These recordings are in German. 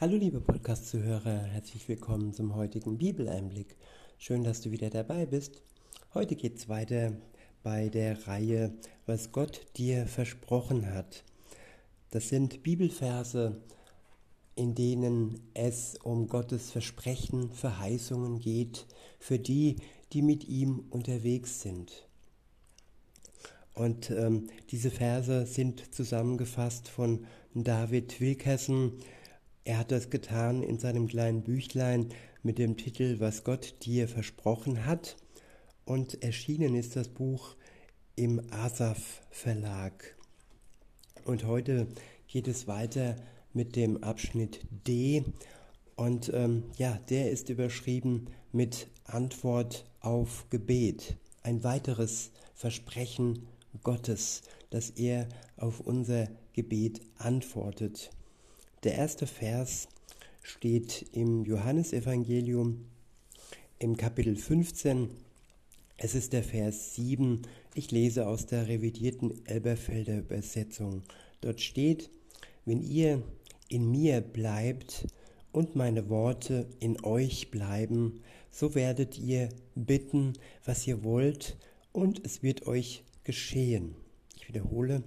Hallo liebe Podcast-Zuhörer, herzlich willkommen zum heutigen Bibeleinblick. Schön, dass du wieder dabei bist. Heute geht es weiter bei der Reihe, was Gott dir versprochen hat. Das sind Bibelverse, in denen es um Gottes Versprechen, Verheißungen geht, für die, die mit ihm unterwegs sind. Und ähm, diese Verse sind zusammengefasst von David Wilkerson, er hat das getan in seinem kleinen Büchlein mit dem Titel Was Gott dir versprochen hat und erschienen ist das Buch im Asaf Verlag. Und heute geht es weiter mit dem Abschnitt D und ähm, ja, der ist überschrieben mit Antwort auf Gebet. Ein weiteres Versprechen Gottes, dass er auf unser Gebet antwortet. Der erste Vers steht im Johannesevangelium im Kapitel 15. Es ist der Vers 7. Ich lese aus der revidierten Elberfelder Übersetzung. Dort steht, wenn ihr in mir bleibt und meine Worte in euch bleiben, so werdet ihr bitten, was ihr wollt, und es wird euch geschehen. Ich wiederhole,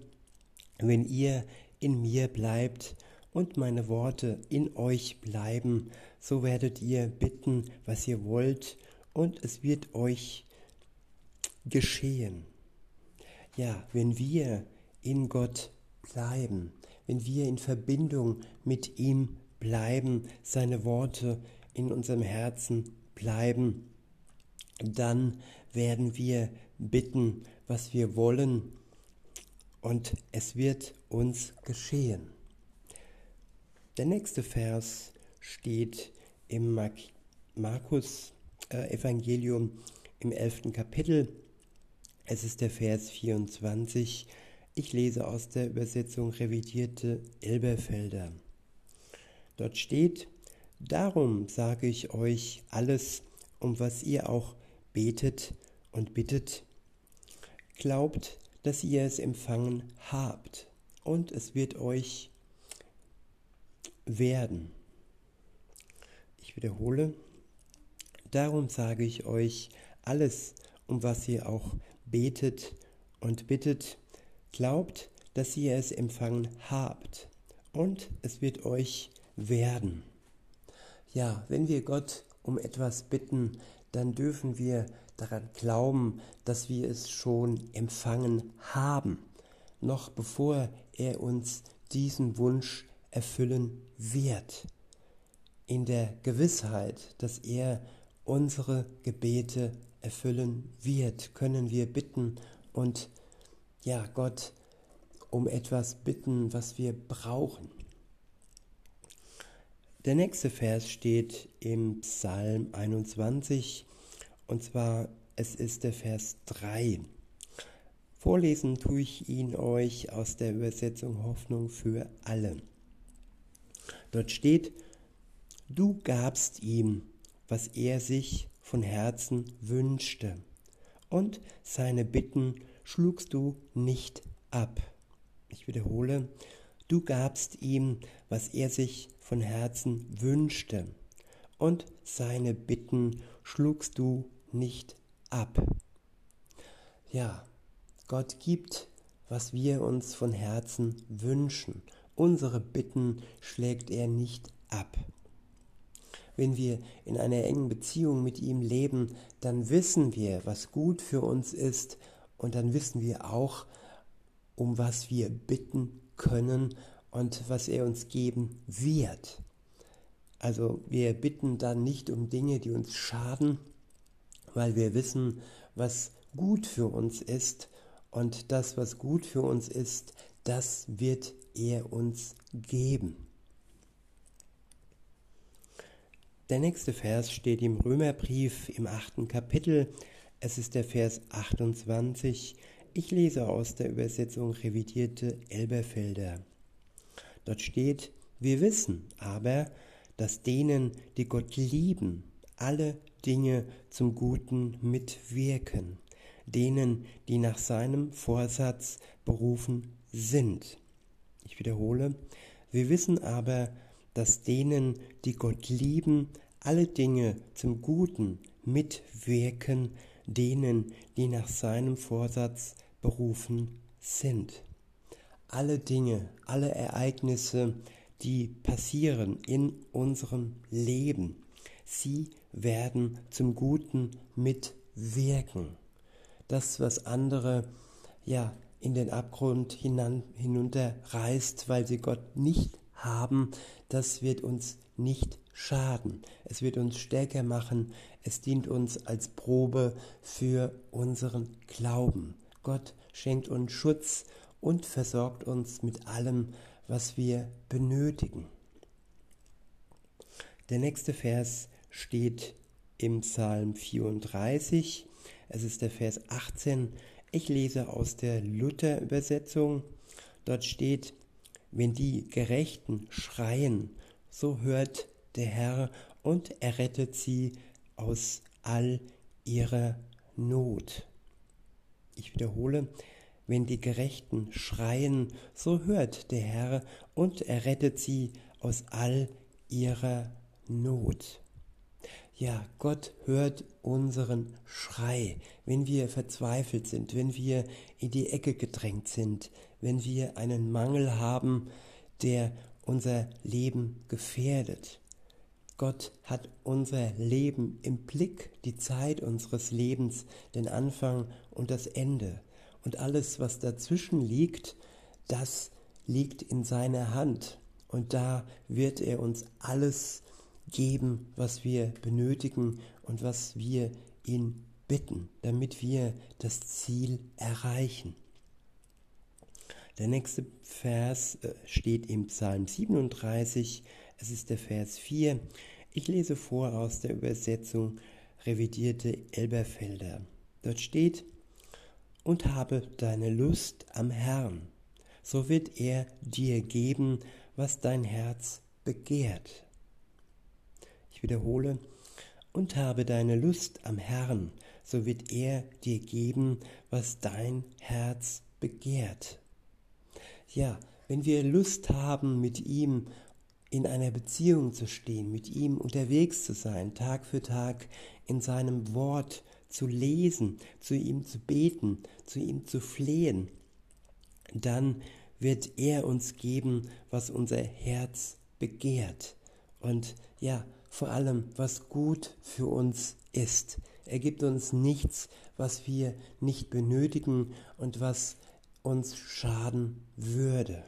wenn ihr in mir bleibt und meine Worte in euch bleiben, so werdet ihr bitten, was ihr wollt, und es wird euch geschehen. Ja, wenn wir in Gott bleiben, wenn wir in Verbindung mit ihm bleiben, seine Worte in unserem Herzen bleiben, dann werden wir bitten, was wir wollen, und es wird uns geschehen. Der nächste Vers steht im Markus äh, Evangelium im elften Kapitel. Es ist der Vers 24. Ich lese aus der Übersetzung revidierte Elberfelder. Dort steht, Darum sage ich euch alles, um was ihr auch betet und bittet. Glaubt, dass ihr es empfangen habt, und es wird euch werden. Ich wiederhole, darum sage ich euch, alles, um was ihr auch betet und bittet, glaubt, dass ihr es empfangen habt und es wird euch werden. Ja, wenn wir Gott um etwas bitten, dann dürfen wir daran glauben, dass wir es schon empfangen haben, noch bevor er uns diesen Wunsch erfüllen wird. In der Gewissheit, dass er unsere Gebete erfüllen wird, können wir bitten und ja, Gott um etwas bitten, was wir brauchen. Der nächste Vers steht im Psalm 21 und zwar es ist der Vers 3. Vorlesen tue ich ihn euch aus der Übersetzung Hoffnung für alle. Dort steht, du gabst ihm, was er sich von Herzen wünschte, und seine Bitten schlugst du nicht ab. Ich wiederhole, du gabst ihm, was er sich von Herzen wünschte, und seine Bitten schlugst du nicht ab. Ja, Gott gibt, was wir uns von Herzen wünschen Unsere Bitten schlägt er nicht ab. Wenn wir in einer engen Beziehung mit ihm leben, dann wissen wir, was gut für uns ist und dann wissen wir auch, um was wir bitten können und was er uns geben wird. Also wir bitten dann nicht um Dinge, die uns schaden, weil wir wissen, was gut für uns ist und das, was gut für uns ist, das wird er uns geben. Der nächste Vers steht im Römerbrief im achten Kapitel. Es ist der Vers 28. Ich lese aus der Übersetzung revidierte Elberfelder. Dort steht, wir wissen aber, dass denen, die Gott lieben, alle Dinge zum Guten mitwirken, denen, die nach seinem Vorsatz berufen sind. Ich wiederhole, wir wissen aber, dass denen, die Gott lieben, alle Dinge zum Guten mitwirken, denen, die nach seinem Vorsatz berufen sind. Alle Dinge, alle Ereignisse, die passieren in unserem Leben, sie werden zum Guten mitwirken. Das, was andere ja in den Abgrund hinan, hinunterreißt, weil sie Gott nicht haben, das wird uns nicht schaden. Es wird uns stärker machen. Es dient uns als Probe für unseren Glauben. Gott schenkt uns Schutz und versorgt uns mit allem, was wir benötigen. Der nächste Vers steht im Psalm 34. Es ist der Vers 18. Ich lese aus der Luther-Übersetzung. Dort steht, wenn die Gerechten schreien, so hört der Herr und errettet sie aus all ihrer Not. Ich wiederhole, wenn die Gerechten schreien, so hört der Herr und errettet sie aus all ihrer Not. Ja, Gott hört unseren Schrei, wenn wir verzweifelt sind, wenn wir in die Ecke gedrängt sind, wenn wir einen Mangel haben, der unser Leben gefährdet. Gott hat unser Leben im Blick, die Zeit unseres Lebens, den Anfang und das Ende. Und alles, was dazwischen liegt, das liegt in seiner Hand. Und da wird er uns alles geben, was wir benötigen und was wir ihn bitten, damit wir das Ziel erreichen. Der nächste Vers äh, steht im Psalm 37, es ist der Vers 4. Ich lese vor aus der Übersetzung revidierte Elberfelder. Dort steht, und habe deine Lust am Herrn, so wird er dir geben, was dein Herz begehrt. Wiederhole, und habe deine Lust am Herrn, so wird er dir geben, was dein Herz begehrt. Ja, wenn wir Lust haben, mit ihm in einer Beziehung zu stehen, mit ihm unterwegs zu sein, Tag für Tag in seinem Wort zu lesen, zu ihm zu beten, zu ihm zu flehen, dann wird er uns geben, was unser Herz begehrt. Und ja, vor allem, was gut für uns ist. Er gibt uns nichts, was wir nicht benötigen und was uns schaden würde.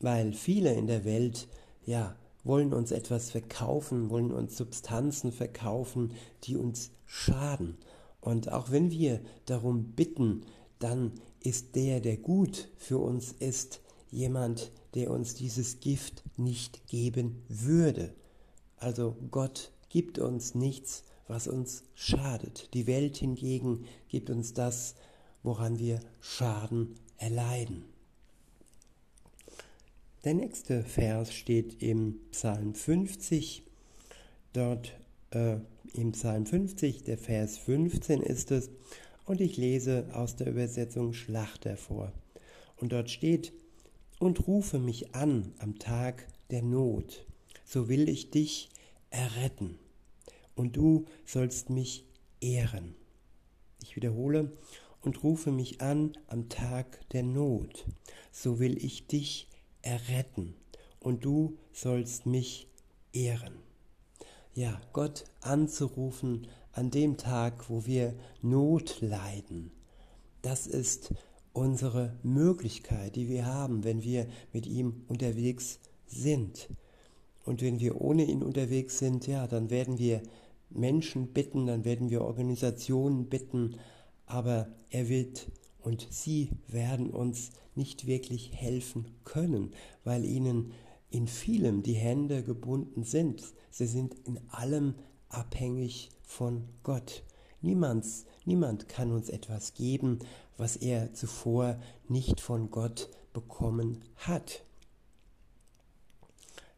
Weil viele in der Welt, ja, wollen uns etwas verkaufen, wollen uns Substanzen verkaufen, die uns schaden. Und auch wenn wir darum bitten, dann ist der, der gut für uns ist, jemand, der uns dieses Gift nicht geben würde. Also Gott gibt uns nichts, was uns schadet. Die Welt hingegen gibt uns das, woran wir Schaden erleiden. Der nächste Vers steht im Psalm 50. Dort äh, im Psalm 50, der Vers 15 ist es. Und ich lese aus der Übersetzung Schlachter vor. Und dort steht, und rufe mich an am Tag der Not, so will ich dich erretten und du sollst mich ehren. Ich wiederhole, und rufe mich an am Tag der Not, so will ich dich erretten, und du sollst mich ehren. Ja, Gott anzurufen an dem Tag, wo wir Not leiden, das ist unsere Möglichkeit, die wir haben, wenn wir mit ihm unterwegs sind. Und wenn wir ohne ihn unterwegs sind, ja, dann werden wir Menschen bitten, dann werden wir Organisationen bitten, aber er wird und sie werden uns nicht wirklich helfen können, weil ihnen in vielem die Hände gebunden sind. Sie sind in allem abhängig von Gott. Niemands, niemand kann uns etwas geben, was er zuvor nicht von Gott bekommen hat.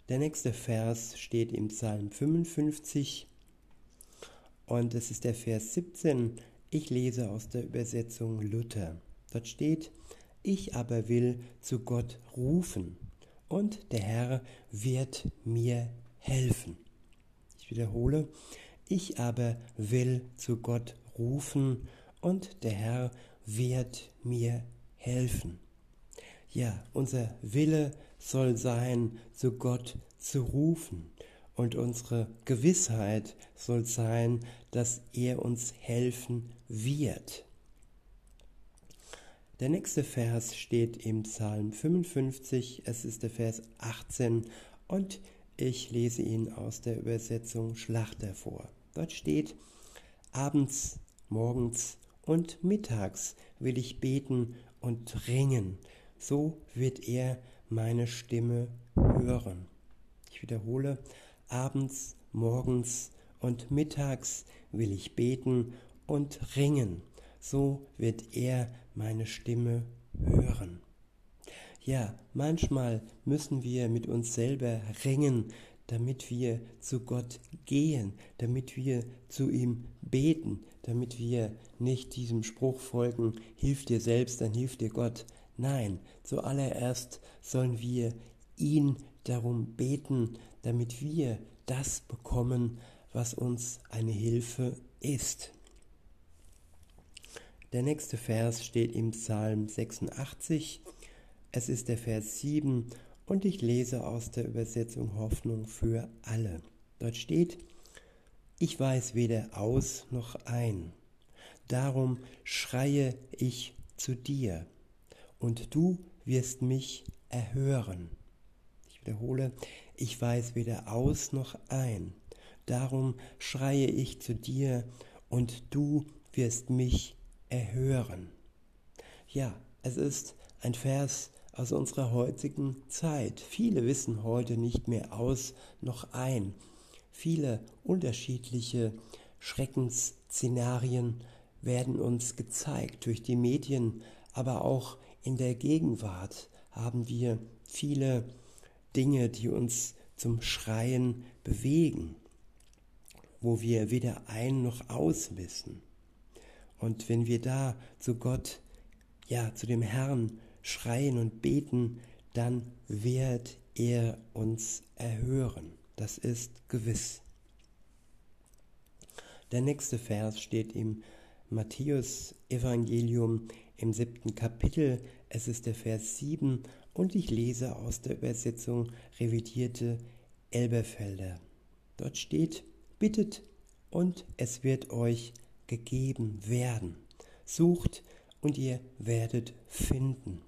Der nächste Vers steht im Psalm 55, und es ist der Vers 17. Ich lese aus der Übersetzung Luther. Dort steht, Ich aber will zu Gott rufen und der Herr wird mir helfen. Ich wiederhole, ich aber will zu Gott rufen und der Herr wird mir helfen. Ja, unser Wille soll sein, zu Gott zu rufen. Und unsere Gewissheit soll sein, dass er uns helfen wird. Der nächste Vers steht im Psalm 55, es ist der Vers 18 und ich lese ihn aus der Übersetzung Schlachter vor. Dort steht, abends, morgens und mittags will ich beten und ringen, so wird er meine Stimme hören. Ich wiederhole, abends, morgens und mittags will ich beten und ringen, so wird er meine Stimme hören. Ja, manchmal müssen wir mit uns selber ringen, damit wir zu Gott gehen, damit wir zu ihm beten, damit wir nicht diesem Spruch folgen, hilf dir selbst, dann hilft dir Gott. Nein, zuallererst sollen wir ihn darum beten, damit wir das bekommen, was uns eine Hilfe ist. Der nächste Vers steht im Psalm 86. Es ist der Vers 7 und ich lese aus der Übersetzung Hoffnung für alle. Dort steht, ich weiß weder aus noch ein, darum schreie ich zu dir, und du wirst mich erhören. Ich wiederhole, ich weiß weder aus noch ein, darum schreie ich zu dir, und du wirst mich erhören. Ja, es ist ein Vers aus unserer heutigen Zeit. Viele wissen heute nicht mehr aus noch ein. Viele unterschiedliche Schreckensszenarien werden uns gezeigt durch die Medien, aber auch in der Gegenwart haben wir viele Dinge, die uns zum Schreien bewegen, wo wir weder ein noch aus wissen. Und wenn wir da zu Gott, ja, zu dem Herrn schreien und beten, dann wird er uns erhören. Das ist gewiss. Der nächste Vers steht im Matthäus Evangelium im siebten Kapitel. Es ist der Vers 7 und ich lese aus der Übersetzung revidierte Elberfelder. Dort steht, bittet und es wird euch gegeben werden. Sucht und ihr werdet finden.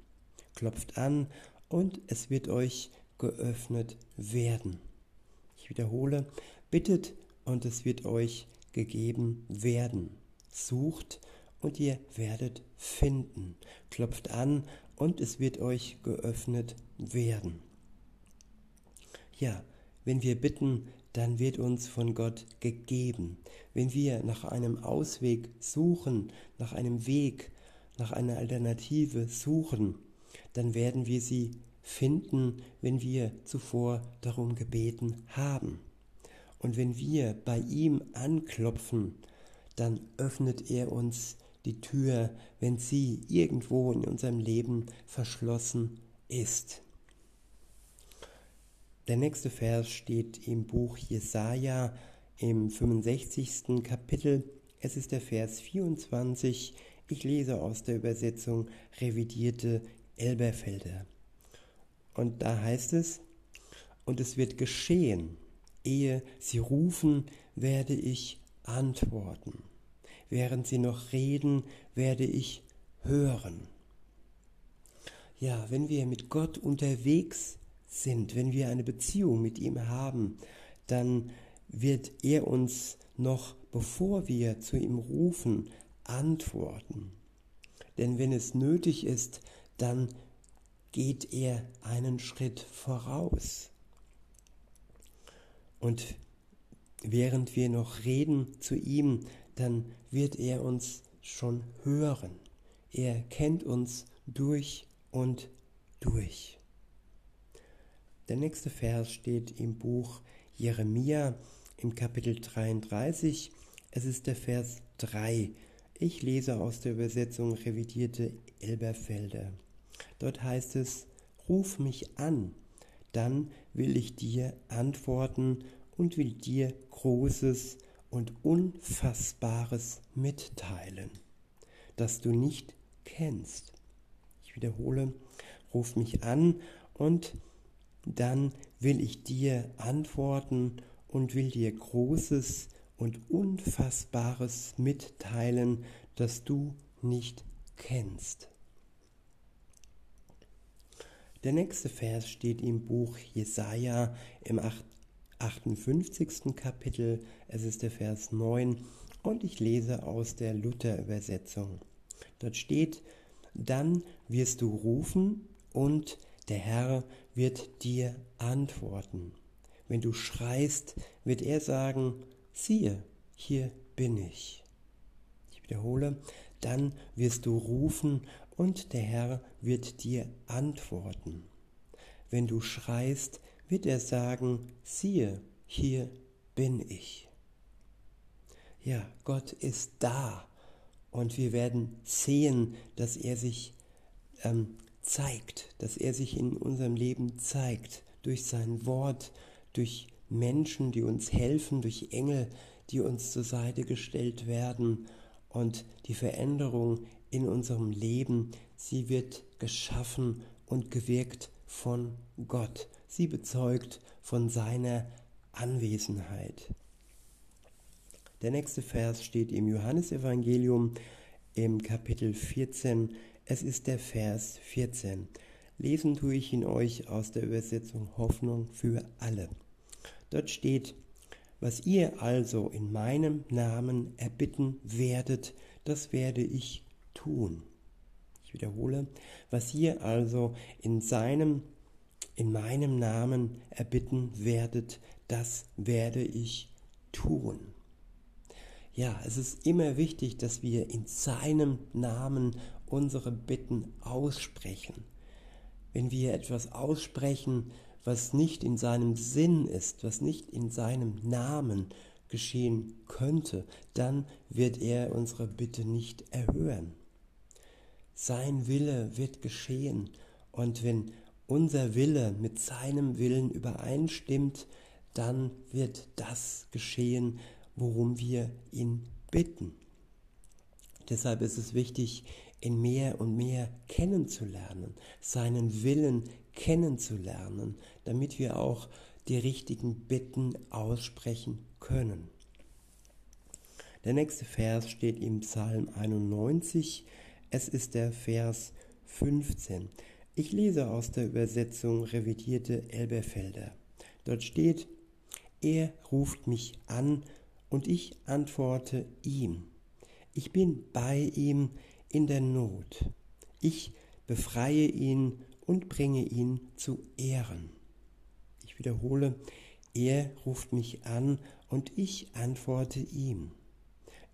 Klopft an und es wird euch geöffnet werden. Wiederhole, bittet und es wird euch gegeben werden. Sucht und ihr werdet finden. Klopft an und es wird euch geöffnet werden. Ja, wenn wir bitten, dann wird uns von Gott gegeben. Wenn wir nach einem Ausweg suchen, nach einem Weg, nach einer Alternative suchen, dann werden wir sie finden, wenn wir zuvor darum gebeten haben. Und wenn wir bei ihm anklopfen, dann öffnet er uns die Tür, wenn sie irgendwo in unserem Leben verschlossen ist. Der nächste Vers steht im Buch Jesaja im 65. Kapitel. Es ist der Vers 24. Ich lese aus der Übersetzung revidierte Elberfelder. Und da heißt es, und es wird geschehen, ehe sie rufen, werde ich antworten. Während sie noch reden, werde ich hören. Ja, wenn wir mit Gott unterwegs sind, wenn wir eine Beziehung mit ihm haben, dann wird er uns noch, bevor wir zu ihm rufen, antworten. Denn wenn es nötig ist, dann geht er einen Schritt voraus. Und während wir noch reden zu ihm, dann wird er uns schon hören. Er kennt uns durch und durch. Der nächste Vers steht im Buch Jeremia im Kapitel 33. Es ist der Vers 3. Ich lese aus der Übersetzung revidierte Elberfelder. Dort heißt es, ruf mich an, dann will ich dir antworten und will dir Großes und Unfassbares mitteilen, das du nicht kennst. Ich wiederhole, ruf mich an und dann will ich dir antworten und will dir Großes und Unfassbares mitteilen, das du nicht kennst. Der nächste Vers steht im Buch Jesaja im 58. Kapitel. Es ist der Vers 9 und ich lese aus der Luther-Übersetzung. Dort steht: Dann wirst du rufen und der Herr wird dir antworten. Wenn du schreist, wird er sagen, siehe, hier bin ich. Ich wiederhole, dann wirst du rufen und der Herr wird dir antworten. Wenn du schreist, wird er sagen, siehe, hier bin ich. Ja, Gott ist da und wir werden sehen, dass er sich ähm, zeigt, dass er sich in unserem Leben zeigt, durch sein Wort, durch Menschen, die uns helfen, durch Engel, die uns zur Seite gestellt werden und die Veränderung in unserem Leben, sie wird geschaffen und gewirkt von Gott. Sie bezeugt von seiner Anwesenheit. Der nächste Vers steht im Johannesevangelium im Kapitel 14. Es ist der Vers 14. Lesen tue ich ihn euch aus der Übersetzung Hoffnung für alle. Dort steht, was ihr also in meinem Namen erbitten werdet, das werde ich tun. Ich wiederhole, was ihr also in seinem, in meinem Namen erbitten werdet, das werde ich tun. Ja, es ist immer wichtig, dass wir in seinem Namen unsere Bitten aussprechen. Wenn wir etwas aussprechen, was nicht in seinem Sinn ist, was nicht in seinem Namen geschehen könnte, dann wird er unsere Bitte nicht erhören. Sein Wille wird geschehen und wenn unser Wille mit seinem Willen übereinstimmt, dann wird das geschehen, worum wir ihn bitten. Deshalb ist es wichtig, ihn mehr und mehr kennenzulernen, seinen Willen kennenzulernen, damit wir auch die richtigen Bitten aussprechen können. Der nächste Vers steht im Psalm 91. Es ist der Vers 15. Ich lese aus der Übersetzung revidierte Elberfelder. Dort steht, er ruft mich an und ich antworte ihm. Ich bin bei ihm in der Not. Ich befreie ihn und bringe ihn zu Ehren. Ich wiederhole, er ruft mich an und ich antworte ihm.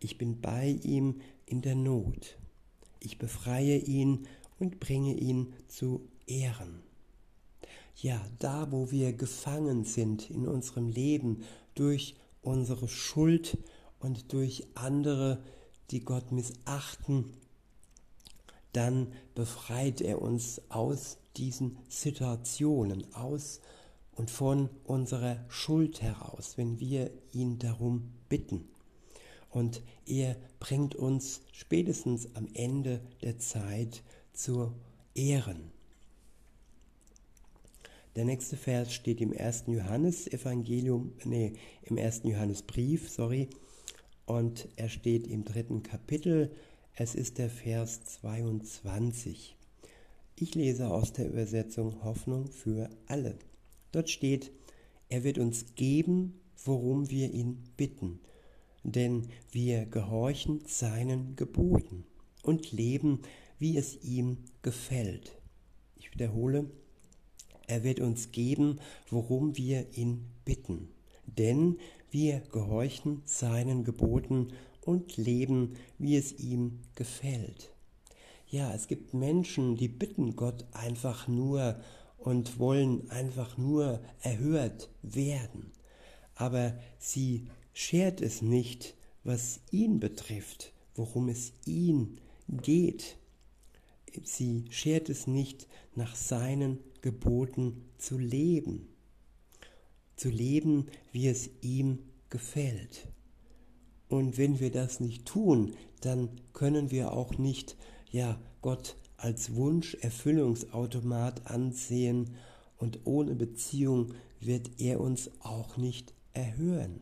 Ich bin bei ihm in der Not. Ich befreie ihn und bringe ihn zu Ehren. Ja, da wo wir gefangen sind in unserem Leben durch unsere Schuld und durch andere, die Gott missachten, dann befreit er uns aus diesen Situationen, aus und von unserer Schuld heraus, wenn wir ihn darum bitten. Und er bringt uns spätestens am Ende der Zeit zur Ehren. Der nächste Vers steht im ersten Johannesevangelium, nee, im ersten Johannesbrief, sorry, und er steht im dritten Kapitel. Es ist der Vers 22. Ich lese aus der Übersetzung Hoffnung für alle. Dort steht, er wird uns geben, worum wir ihn bitten, denn wir gehorchen seinen Geboten und leben, wie es ihm gefällt. Ich wiederhole, er wird uns geben, worum wir ihn bitten. Denn wir gehorchen seinen Geboten und leben, wie es ihm gefällt. Ja, es gibt Menschen, die bitten Gott einfach nur und wollen einfach nur erhört werden. Aber sie schert es nicht, was ihn betrifft, worum es ihn geht sie schert es nicht, nach seinen Geboten zu leben, zu leben, wie es ihm gefällt. Und wenn wir das nicht tun, dann können wir auch nicht, ja, Gott als Wunscherfüllungsautomat ansehen und ohne Beziehung wird er uns auch nicht erhören.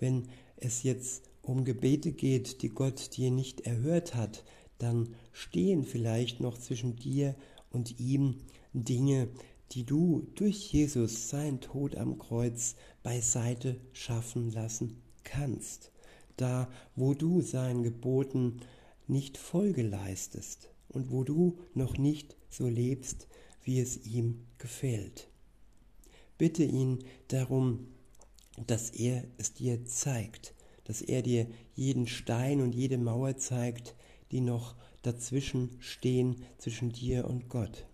Wenn es jetzt um Gebete geht, die Gott dir nicht erhört hat, dann stehen vielleicht noch zwischen dir und ihm Dinge, die du durch Jesus, sein Tod am Kreuz, beiseite schaffen lassen kannst, da wo du seinen Geboten nicht Folge leistest und wo du noch nicht so lebst, wie es ihm gefällt. Bitte ihn darum, dass er es dir zeigt, dass er dir jeden Stein und jede Mauer zeigt, die noch dazwischen stehen, zwischen dir und Gott.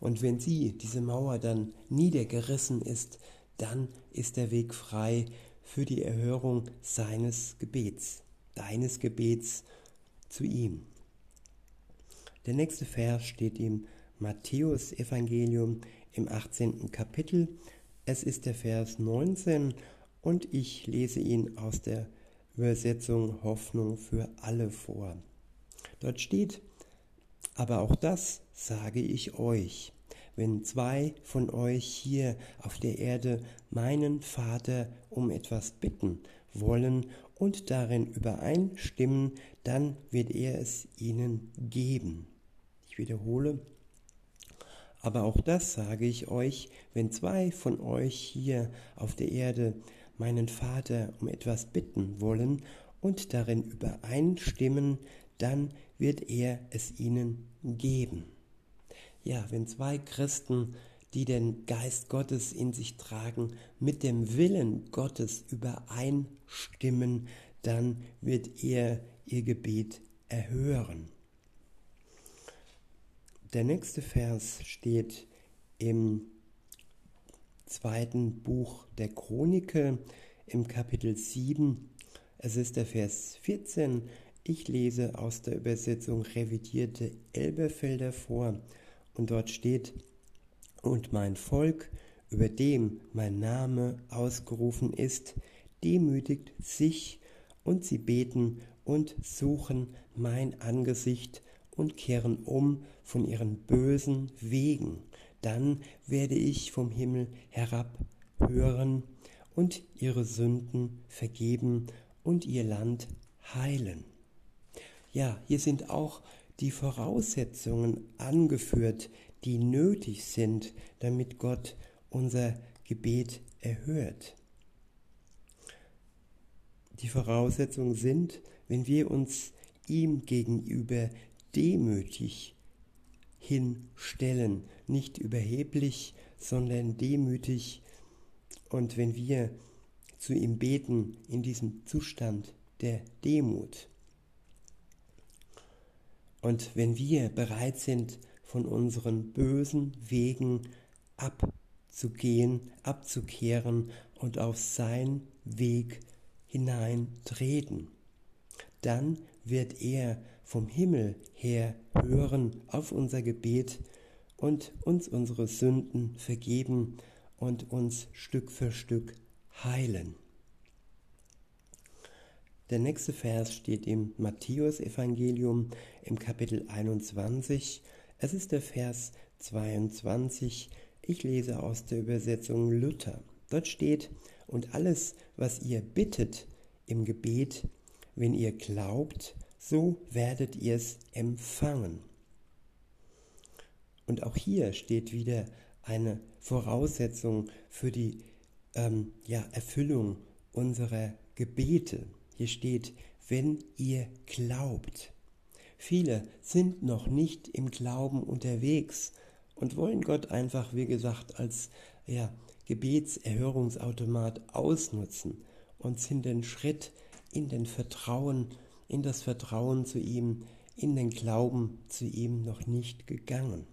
Und wenn sie, diese Mauer, dann niedergerissen ist, dann ist der Weg frei für die Erhörung seines Gebets, deines Gebets zu ihm. Der nächste Vers steht im Matthäus Evangelium im 18. Kapitel. Es ist der Vers 19 und ich lese ihn aus der Übersetzung Hoffnung für alle vor. Dort steht, aber auch das sage ich euch, wenn zwei von euch hier auf der Erde meinen Vater um etwas bitten wollen und darin übereinstimmen, dann wird er es ihnen geben. Ich wiederhole, aber auch das sage ich euch, wenn zwei von euch hier auf der Erde meinen Vater um etwas bitten wollen und darin übereinstimmen, dann wird er es ihnen geben. Ja, wenn zwei Christen, die den Geist Gottes in sich tragen, mit dem Willen Gottes übereinstimmen, dann wird er ihr Gebet erhören. Der nächste Vers steht im zweiten Buch der Chronike im Kapitel 7. Es ist der Vers 14. Ich lese aus der Übersetzung revidierte Elberfelder vor und dort steht, und mein Volk, über dem mein Name ausgerufen ist, demütigt sich und sie beten und suchen mein Angesicht und kehren um von ihren bösen Wegen dann werde ich vom Himmel herab hören und ihre Sünden vergeben und ihr Land heilen. Ja, hier sind auch die Voraussetzungen angeführt, die nötig sind, damit Gott unser Gebet erhört. Die Voraussetzungen sind, wenn wir uns ihm gegenüber demütig hinstellen, nicht überheblich, sondern demütig. Und wenn wir zu ihm beten in diesem Zustand der Demut, und wenn wir bereit sind, von unseren bösen Wegen abzugehen, abzukehren und auf sein Weg hineintreten, dann wird er vom Himmel her hören auf unser Gebet und uns unsere Sünden vergeben und uns Stück für Stück heilen. Der nächste Vers steht im Matthäusevangelium im Kapitel 21. Es ist der Vers 22. Ich lese aus der Übersetzung Luther. Dort steht, und alles, was ihr bittet im Gebet, wenn ihr glaubt, so werdet ihr es empfangen. Und auch hier steht wieder eine Voraussetzung für die ähm, ja, Erfüllung unserer Gebete. Hier steht, wenn ihr glaubt. Viele sind noch nicht im Glauben unterwegs und wollen Gott einfach, wie gesagt, als ja, Gebetserhörungsautomat ausnutzen und sind den Schritt in den Vertrauen in das Vertrauen zu ihm, in den Glauben zu ihm noch nicht gegangen.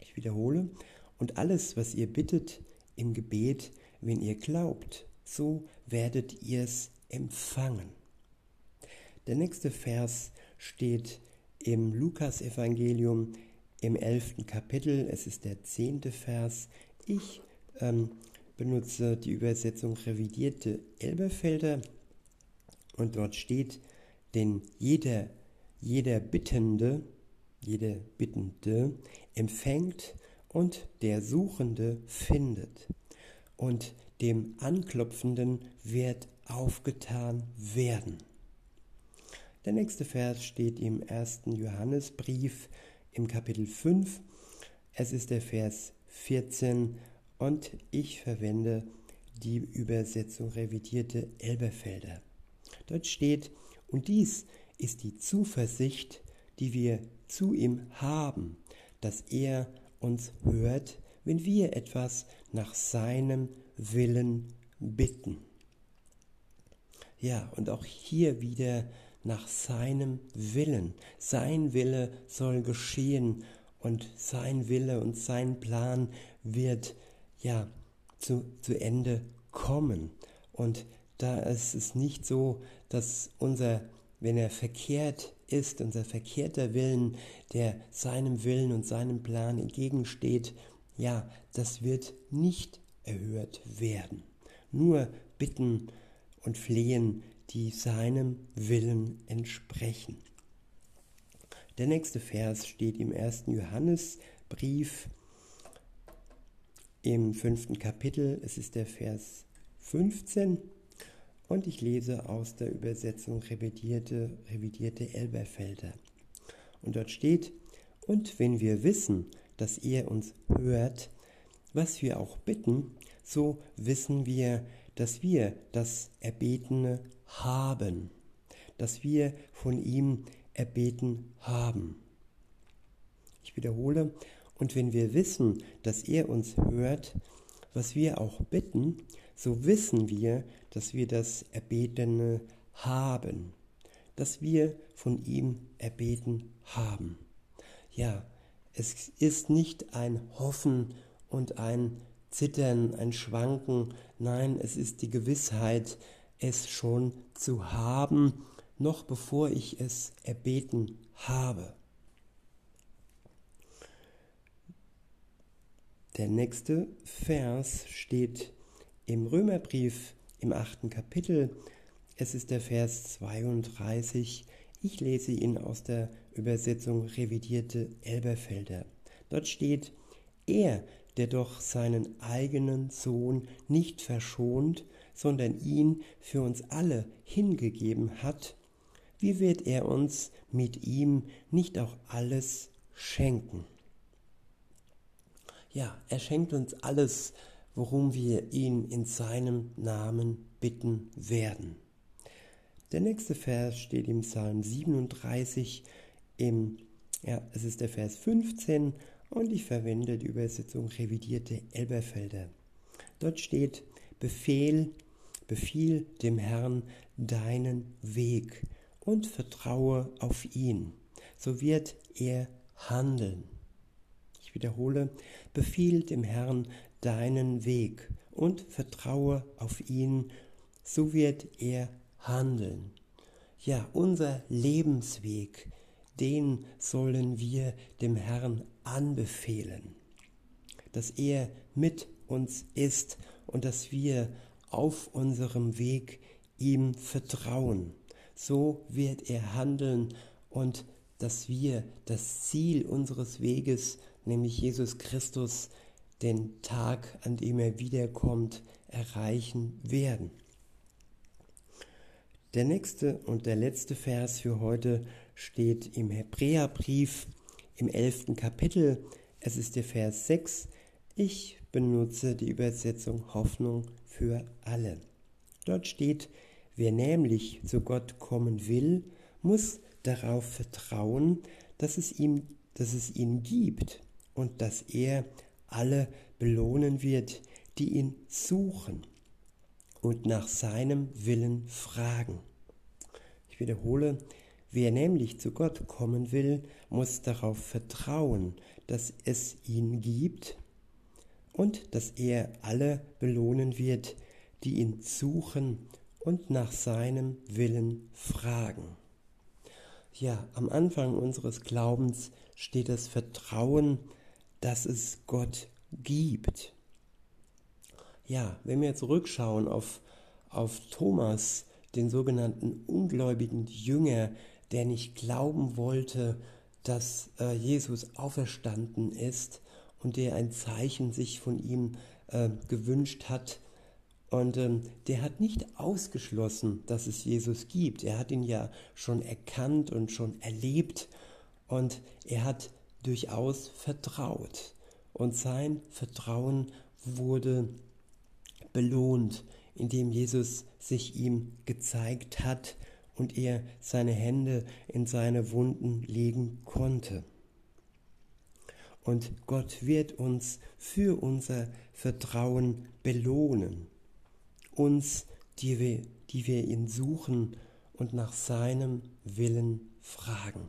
Ich wiederhole, und alles, was ihr bittet im Gebet, wenn ihr glaubt, so werdet ihr es empfangen. Der nächste Vers steht im Lukasevangelium im elften Kapitel, es ist der zehnte Vers. Ich ähm, benutze die Übersetzung revidierte Elberfelder und dort steht, denn jeder, jeder Bittende, jeder Bittende empfängt und der Suchende findet und dem Anklopfenden wird aufgetan werden. Der nächste Vers steht im ersten Johannesbrief im Kapitel 5. Es ist der Vers 14 und ich verwende die Übersetzung revidierte Elberfelder. Dort steht, und dies ist die Zuversicht, die wir zu ihm haben, dass er uns hört, wenn wir etwas nach seinem Willen bitten. Ja, und auch hier wieder nach seinem Willen. Sein Wille soll geschehen und sein Wille und sein Plan wird ja zu, zu Ende kommen. Und da ist es nicht so, dass unser, wenn er verkehrt ist, unser verkehrter Willen, der seinem Willen und seinem Plan entgegensteht, ja, das wird nicht erhört werden. Nur bitten und flehen, die seinem Willen entsprechen. Der nächste Vers steht im ersten Johannesbrief im fünften Kapitel. Es ist der Vers 15 und ich lese aus der Übersetzung revidierte, revidierte Elberfelder. Und dort steht, und wenn wir wissen, dass er uns hört, was wir auch bitten, so wissen wir, dass wir das Erbetene haben, dass wir von ihm erbeten haben. Ich wiederhole, und wenn wir wissen, dass er uns hört, was wir auch bitten, so wissen wir, dass wir das Erbetene haben, dass wir von ihm erbeten haben. Ja, es ist nicht ein Hoffen und ein Zittern, ein Schwanken, nein, es ist die Gewissheit, es schon zu haben, noch bevor ich es erbeten habe. Der nächste Vers steht im Römerbrief im achten Kapitel. Es ist der Vers 32. Ich lese ihn aus der Übersetzung revidierte Elberfelder. Dort steht, er, der doch seinen eigenen Sohn nicht verschont, sondern ihn für uns alle hingegeben hat, wie wird er uns mit ihm nicht auch alles schenken? Ja, er schenkt uns alles, worum wir ihn in seinem Namen bitten werden. Der nächste Vers steht im Psalm 37 im, ja, es ist der Vers 15 und ich verwende die Übersetzung revidierte Elberfelder. Dort steht, Befehl, befiehl dem Herrn deinen Weg und vertraue auf ihn, so wird er handeln. Ich wiederhole, befiehl dem Herrn deinen Weg und vertraue auf ihn, so wird er handeln. Ja, unser Lebensweg, den sollen wir dem Herrn anbefehlen, dass er mit uns ist und dass wir auf unserem Weg ihm vertrauen. So wird er handeln und dass wir das Ziel unseres Weges nämlich Jesus Christus, den Tag, an dem er wiederkommt, erreichen werden. Der nächste und der letzte Vers für heute steht im Hebräerbrief im elften Kapitel. Es ist der Vers 6. Ich benutze die Übersetzung Hoffnung für alle. Dort steht, wer nämlich zu Gott kommen will, muss darauf vertrauen, dass es ihm, dass es ihn gibt und dass er alle belohnen wird, die ihn suchen und nach seinem Willen fragen. Ich wiederhole, wer nämlich zu Gott kommen will, muss darauf vertrauen, dass es ihn gibt und dass er alle belohnen wird, die ihn suchen und nach seinem Willen fragen. Ja, am Anfang unseres Glaubens steht das Vertrauen, dass es Gott gibt. Ja, wenn wir zurückschauen auf, auf Thomas, den sogenannten ungläubigen Jünger, der nicht glauben wollte, dass äh, Jesus auferstanden ist und der ein Zeichen sich von ihm äh, gewünscht hat. Und ähm, der hat nicht ausgeschlossen, dass es Jesus gibt. Er hat ihn ja schon erkannt und schon erlebt und er hat durchaus vertraut. Und sein Vertrauen wurde belohnt, indem Jesus sich ihm gezeigt hat und er seine Hände in seine Wunden legen konnte. Und Gott wird uns für unser Vertrauen belohnen, uns, die wir, die wir ihn suchen und nach seinem Willen fragen.